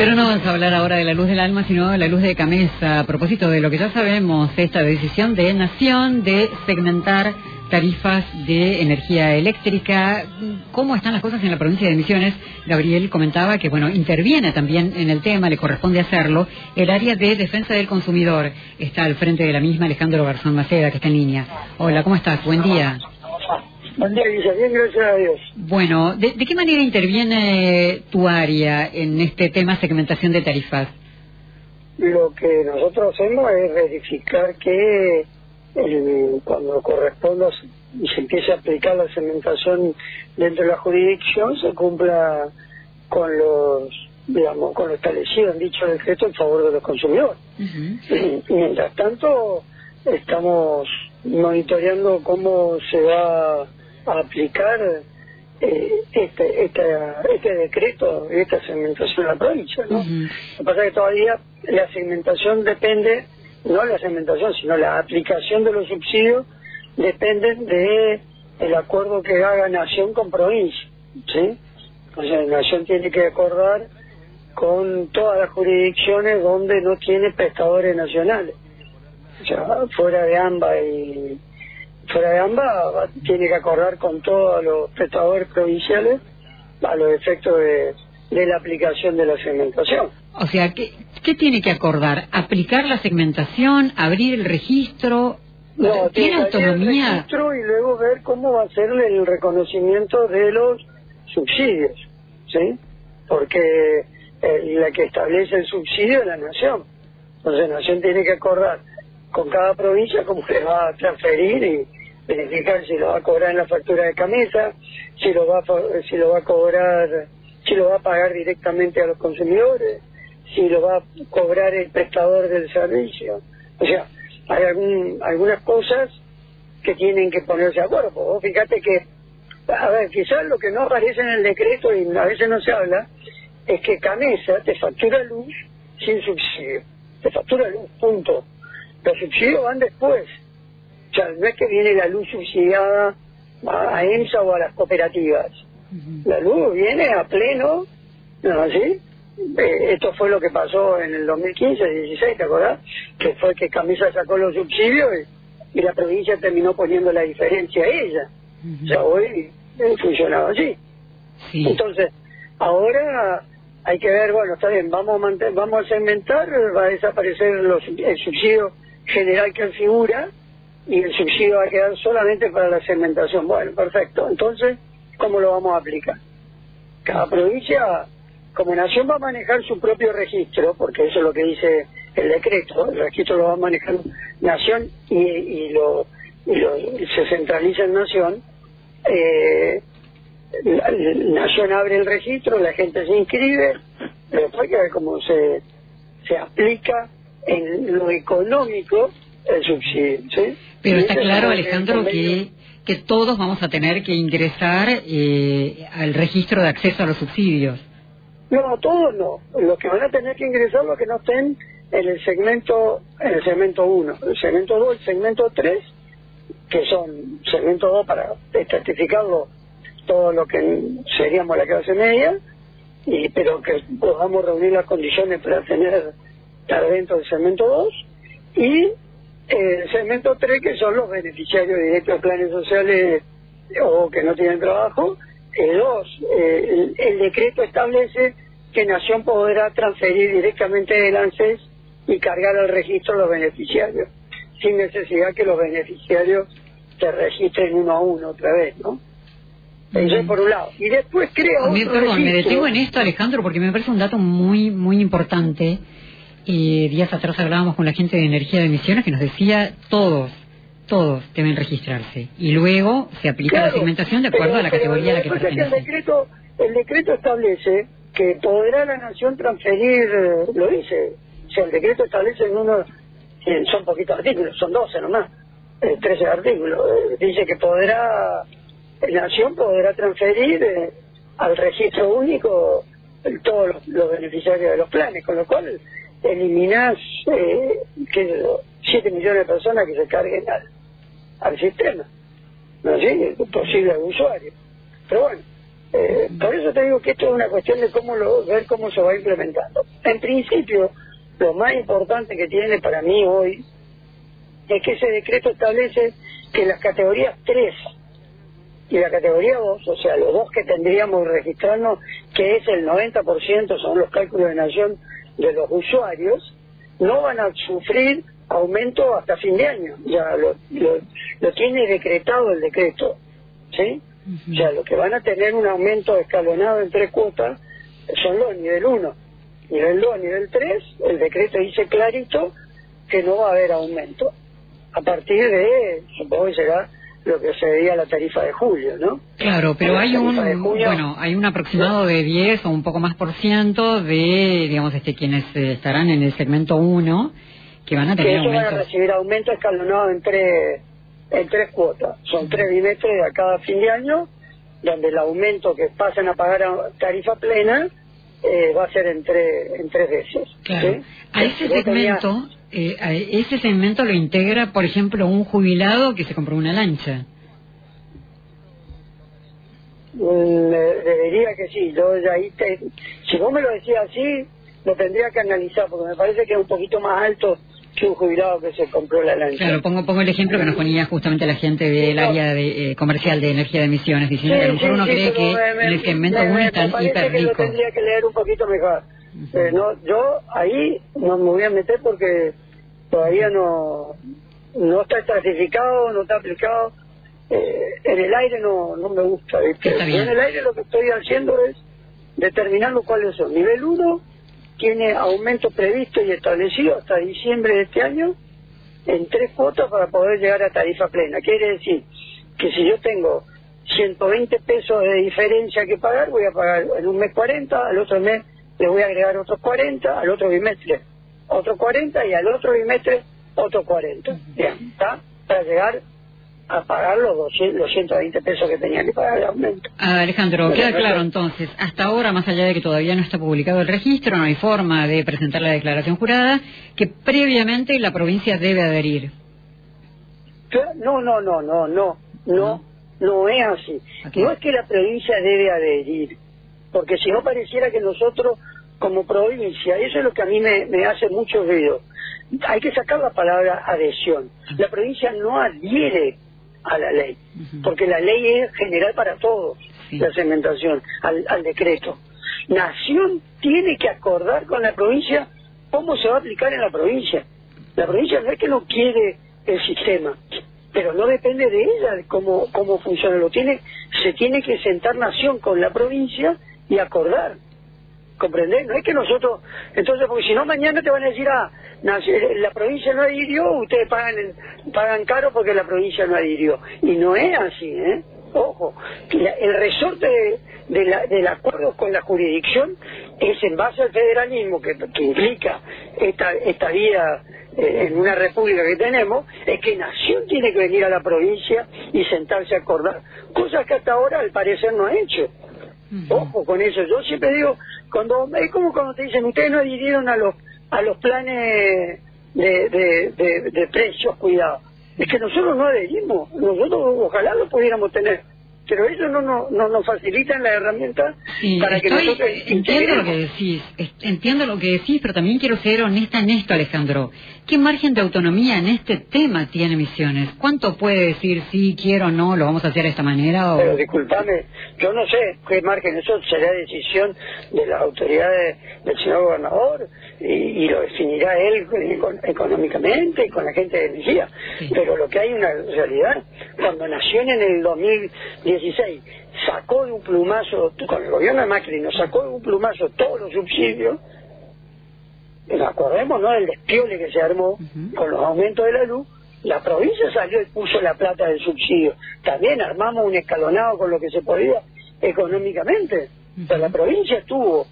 Pero no vamos a hablar ahora de la luz del alma, sino de la luz de Camesa. A propósito de lo que ya sabemos, esta decisión de Nación de segmentar tarifas de energía eléctrica. ¿Cómo están las cosas en la provincia de Misiones? Gabriel comentaba que, bueno, interviene también en el tema, le corresponde hacerlo. El área de defensa del consumidor está al frente de la misma Alejandro Garzón Maceda, que está en línea. Hola, ¿cómo estás? Buen día. Buen día, Guisa. Bien, gracias a Dios. Bueno, ¿de, qué manera interviene tu área en este tema segmentación de tarifas? Lo que nosotros hacemos es verificar que cuando corresponda y se empiece a aplicar la segmentación dentro de la jurisdicción se cumpla con los digamos con lo establecido en dicho decreto en favor de los consumidores. mientras tanto estamos monitoreando cómo se va a aplicar eh, este, este, este decreto, esta segmentación en la provincia. ¿no? Lo que pasa es que todavía la segmentación depende, no la segmentación, sino la aplicación de los subsidios dependen de el acuerdo que haga Nación con provincia. ¿sí? Entonces, Nación tiene que acordar con todas las jurisdicciones donde no tiene prestadores nacionales. O sea, fuera de AMBA y fuera de AMBA tiene que acordar con todos los prestadores provinciales a los efectos de, la aplicación de la segmentación. O sea, ¿qué, ¿qué tiene que acordar? ¿Aplicar la segmentación? ¿Abrir el registro? No, ¿Tiene autonomía? El registro y luego ver cómo va a ser el reconocimiento de los subsidios, ¿sí? Porque eh, la que establece el subsidio es la nación. Entonces la nación tiene que acordar con cada provincia cómo se va a transferir y verificar si lo va a cobrar en la factura de camisa, si lo va a, si lo va a cobrar, si lo va a pagar directamente a los consumidores, si lo va a cobrar el prestador del servicio. O sea, hay algún, algunas cosas que tienen que ponerse de acuerdo. Fíjate que, a ver, quizás lo que no aparece en el decreto y a veces no se habla, es que Camesa te factura luz sin subsidio. Te factura luz, punto. Los subsidios van después. Sea, no es que viene la luz subsidiada a EMSA o a las cooperativas. La luz viene a pleno, ¿no así? Eh, esto fue lo que pasó en el 2015, 16, ¿te acordás? Que fue que Camisa sacó los subsidios y, la provincia terminó poniendo la diferencia a ella. O sea, hoy eh, funcionaba así. Entonces, ahora hay que ver, bueno, está bien, vamos a, vamos a segmentar, va a desaparecer los, el subsidio general que figura y el subsidio va a quedar solamente para la segmentación. Bueno, perfecto. Entonces, ¿cómo lo vamos a aplicar? Cada provincia, como nación, va a manejar su propio registro, porque eso es lo que dice el decreto. El registro lo va a manejar nación y, y, lo, y lo, se centraliza en nación. Eh, la, nación abre el registro, la gente se inscribe, pero después hay que ver cómo se, se aplica en lo económico el subsidio. ¿sí? Pero está claro, Alejandro, que, que todos vamos a tener que ingresar eh, al registro de acceso a los subsidios. No, todos no. Los que van a tener que ingresar los que no estén en el segmento en el segmento 1, el segmento 2, el segmento 3, que son segmento 2 para estratificarlo todo lo que seríamos la clase media, y pero que podamos reunir las condiciones para tener estar dentro del segmento 2 y el segmento 3 que son los beneficiarios directos de planes sociales o que no tienen trabajo el 2 el, decreto establece que Nación podrá transferir directamente del ANSES y cargar al registro los beneficiarios sin necesidad que los beneficiarios se registren uno a uno otra vez, ¿no? Eso por un lado. Y después creo... perdón, me detengo en esto, Alejandro, porque me parece un dato muy, muy importante y días atrás hablábamos con la gente de energía de emisiones que nos decía todos, todos deben registrarse. Y luego se aplica la segmentación de acuerdo a la categoría a la que pertenece. el decreto, el decreto establece que podrá la nación transferir, lo dice, o sea, el decreto establece en uno, son poquitos artículos, son 12 nomás, 13 artículos, eh, dice que podrá, la nación podrá transferir eh, al registro único todos los beneficiarios de los planes, con lo cual eliminás eh, que 7 millones de personas que se carguen al, sistema, ¿no es posible usuario. Pero bueno, eh, por eso te digo que esto es una cuestión de cómo lo, ver cómo se va implementando. En principio, lo más importante que tiene para mí hoy es que ese decreto establece que las categorías 3 y la categoría 2, o sea, los dos que tendríamos que registrarnos, que es el 90%, son los cálculos de nación de los usuarios, no van a sufrir aumento hasta fin de año. Ya lo, lo, tiene decretado el decreto. ¿Sí? O sea, lo que van a tener un aumento escalonado en tres cuotas son los nivel 1. Nivel 2, nivel 3, el decreto dice clarito que no va a haber aumento. A partir de, supongo que será lo que se veía la tarifa de julio, ¿no? Claro, pero hay un bueno, hay un aproximado de 10 o un poco más por ciento de, digamos, este quienes eh, estarán en el segmento 1 que van a tener que van a recibir aumento escalonado en tres, en tres cuotas. Son tres bimestres a cada fin de año, donde el aumento que pasan a pagar a tarifa plena eh, va a ser en tres, en tres veces. Claro. A ese segmento, eh, a ese segmento lo integra, por ejemplo, un jubilado que se compró una lancha. Mm, debería que sí. Yo ahí si vos me lo decías así, lo tendría que analizar, porque me parece que es un poquito más alto que un jubilado que se compró la lancha. Claro, pongo, pongo el ejemplo que nos ponía justamente la gente del área de, eh, comercial de energía de emisiones, diciendo que a lo mejor uno cree que en el segmento 1 están hiper que lo tendría que leer un poquito mejor. Eh, no, yo ahí no me voy a meter porque todavía no no está estratificado, no está aplicado. Eh, en el aire no, no me gusta. En el aire lo que estoy haciendo es determinando cuáles son. Nivel 1 tiene aumento previsto y establecido hasta diciembre de este año en tres cuotas para poder llegar a tarifa plena. Quiere decir que si yo tengo 120 pesos de diferencia que pagar, voy a pagar en un mes 40, al otro mes le voy a agregar otros 40, al otro bimestre otros 40 y al otro bimestre otros 40. Bien, ¿está? Para llegar a pagar los, 200, los 120 pesos que tenía que pagar de aumento. Alejandro, queda claro entonces, hasta ahora, más allá de que todavía no está publicado el registro, no hay forma de presentar la declaración jurada, que previamente la provincia debe adherir. No, no, no, no, no, no, no es así. No es que la provincia debe adherir, porque si no pareciera que nosotros como provincia, eso es lo que a mí me, me hace mucho ruido, hay que sacar la palabra adhesión. La provincia no adhiere a la ley, porque la ley es general para todos, la segmentación, al, decreto. Nación tiene que acordar con la provincia cómo se va a aplicar en la provincia. La provincia no es que no quiere el sistema, pero no depende de ella cómo, cómo funciona. Lo tiene, se tiene que sentar Nación con la provincia y acordar. ¿Comprendés? No es que nosotros, entonces, porque si no mañana te van a decir, ah, la provincia no adhirió, ustedes pagan, pagan caro porque la provincia no adhirió. Y no es así, ¿eh? Ojo, el resorte del acuerdo con la jurisdicción es en base al federalismo que, implica esta, esta vía eh, en una república que tenemos, es que Nación tiene que venir a la provincia y sentarse a acordar, cosas que hasta ahora al parecer no ha hecho. Ojo con eso, yo siempre digo, cuando es como cuando te dicen, ustedes no adhirieron a los a los planes de, de, de, precios, cuidado. Es que nosotros no adherimos, nosotros ojalá lo pudiéramos tener pero ellos no, no, no nos facilitan la herramienta para que nosotros entiendo lo que decís entiendo lo que decís pero también quiero ser honesta en esto Alejandro. Qué margen de autonomía en este tema tiene Misiones cuánto puede decir sí quiero o no lo vamos a hacer de esta manera o... pero disculpame yo no sé qué margen eso será decisión de las autoridades del señor gobernador y, lo definirá él económicamente y con la gente de energía. Pero lo que hay una realidad cuando nació en el 2010 sacó de un plumazo, con el gobierno de Macri, nos sacó de un plumazo todos los subsidios, nos acordemos ¿no? del despiole que se armó con los aumentos de la luz, la provincia salió y puso la plata del subsidio. También armamos un escalonado con lo que se podía económicamente. la provincia estuvo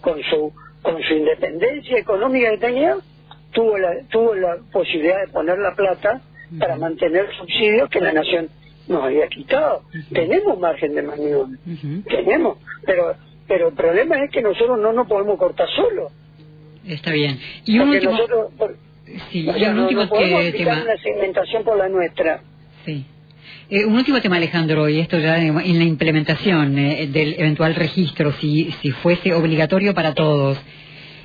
con su con su independencia económica que tenía, tuvo la, tuvo la posibilidad de poner la plata para mantener subsidios que la nación nos había quitado. Tenemos margen de maniobra, tenemos, pero pero el problema es que nosotros no nos podemos cortar solo. Está bien. Y un último... Nosotros, sí, y un último no tema. una segmentación por la nuestra. Sí. Eh, un último tema, Alejandro, y esto ya en la implementación eh, del eventual registro, si, si fuese obligatorio para todos.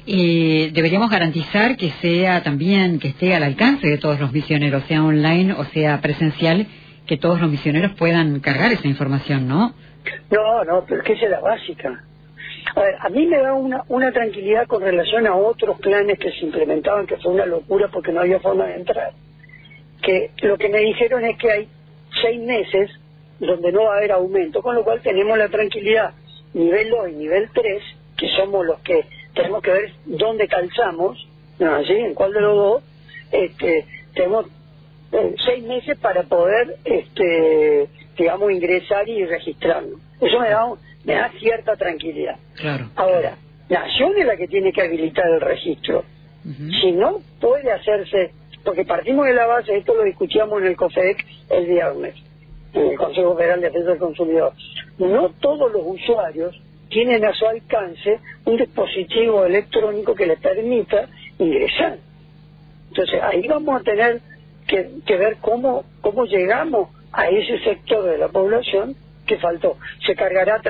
Y deberíamos garantizar que sea también, que esté al alcance de todos los misioneros, sea online o sea presencial, que todos los misioneros puedan cargar esa información, ¿no? No, no, pero es que esa es la básica. A ver, a mí me da una, una tranquilidad con relación a otros planes que se implementaban, que fue una locura porque no había forma de entrar. Que lo que me dijeron es que hay seis meses donde no va a haber aumento, con lo cual tenemos la tranquilidad nivel 2 y nivel 3, que somos los que tenemos que ver dónde calzamos, ¿no? ¿Sí? en cuál de los dos, este, tenemos eh, seis meses para poder, este, digamos, ingresar y registrarnos. Eso me da, me da cierta tranquilidad. Claro. Ahora, Nación es la que tiene que habilitar el registro. Si no puede hacerse, porque partimos de la base, esto lo discutíamos en el COFEC el viernes, en el Consejo Federal de Defensa del Consumidor, no todos los usuarios tienen a su alcance un dispositivo electrónico que les permita ingresar. Entonces ahí vamos a tener que, ver cómo, cómo llegamos a ese sector de la población que faltó. Se cargará,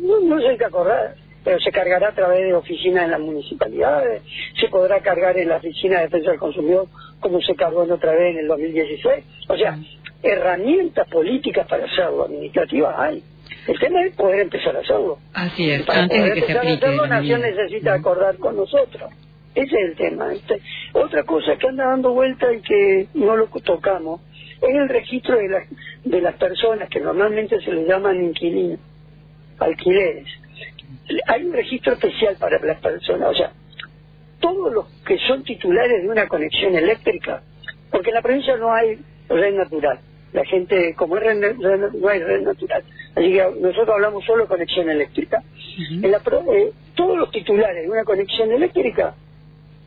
no, no sé qué acordar, pero se cargará a través de oficinas en las municipalidades, se podrá cargar en la oficina de defensa del consumidor como se cargó en otra vez en el 2016. O sea, herramientas políticas para hacerlo, administrativas hay. El tema es poder empezar a hacerlo. Así es, para antes poder de que empezar a hacerlo, Nación necesita acordar con nosotros. Ese es el tema. Este, otra cosa que anda dando vuelta y que no lo tocamos es el registro de, las de las personas que normalmente se les llaman inquilinos, alquileres. Hay un registro especial para las personas, o sea, todos los que son titulares de una conexión eléctrica, porque en la provincia no hay red natural la gente, como es no hay red natural, así que nosotros hablamos solo de conexión eléctrica. en la, eh, todos los titulares de una conexión eléctrica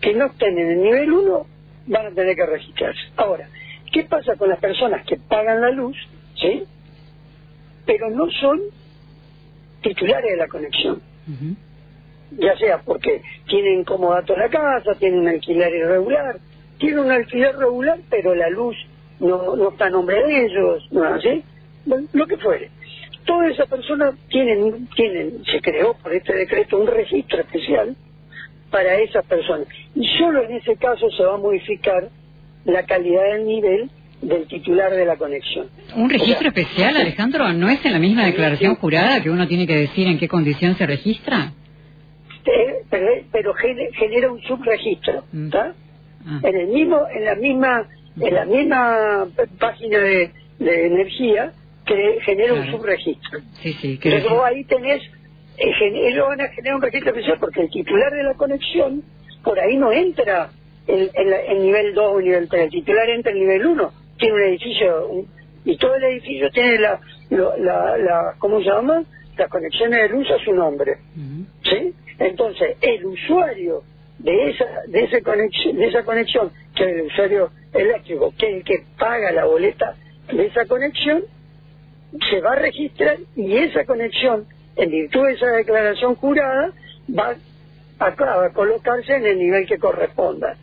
que no estén en el nivel 1 van a tener que registrarse. Ahora, ¿qué pasa con las personas que pagan la luz, sí? Pero no son titulares de la conexión. Ya sea porque tienen como dato la casa, tienen un alquiler irregular, tienen un alquiler regular, pero la luz no, no está a nombre de ellos, ¿no así? Bueno, lo que fuere. Todas esas personas tienen, tienen, se creó por este decreto un registro especial para esas personas. Y solo en ese caso se va a modificar la calidad del nivel del titular de la conexión. ¿Un registro especial, Alejandro? ¿No es en la misma declaración jurada que uno tiene que decir en qué condición se registra? pero, pero genera un subregistro, mm. ¿está? Ah. En el mismo, en la misma en la misma página de, energía que genera un subregistro. Sí, sí. Entonces ahí tenés, eh, ellos van a generar un registro especial porque el titular de la conexión, por ahí no entra el, el, nivel 2 o nivel 3, el titular entra en nivel 1, tiene un edificio, y todo el edificio tiene la, la, la, ¿cómo se llama? Las conexiones de luz a su nombre. ¿Sí? Entonces, el usuario de esa de esa conexión de esa conexión que es el usuario eléctrico que es el que paga la boleta de esa conexión se va a registrar y esa conexión en virtud de esa declaración jurada va a, colocarse en el nivel que corresponda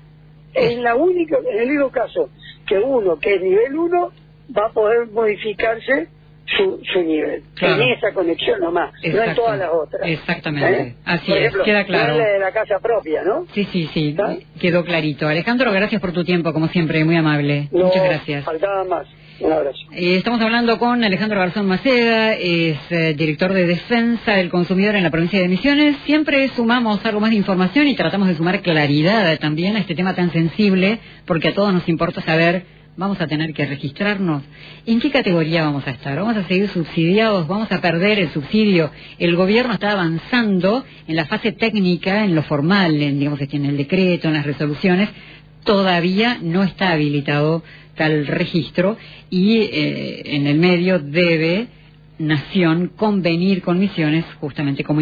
en la única en el único caso que uno que es nivel 1 va a poder modificarse su, su nivel. En esa conexión nomás, no en todas las otras. Exactamente. ¿Eh? Así es, queda claro. de la casa propia, ¿no? Sí, sí, sí, quedó clarito. Alejandro, gracias por tu tiempo, como siempre, muy amable. Muchas gracias. faltaba más. Eh, estamos hablando con Alejandro Garzón Maceda, es eh, director de Defensa del Consumidor en la provincia de Misiones. Siempre sumamos algo más de información y tratamos de sumar claridad también a este tema tan sensible, porque a todos nos importa saber vamos a tener que registrarnos. ¿En qué categoría vamos a estar? ¿Vamos a seguir subsidiados? ¿Vamos a perder el subsidio? El gobierno está avanzando en la fase técnica, en lo formal, en, digamos, en el decreto, en las resoluciones. Todavía no está habilitado tal registro y eh, en el medio debe Nación convenir con misiones justamente como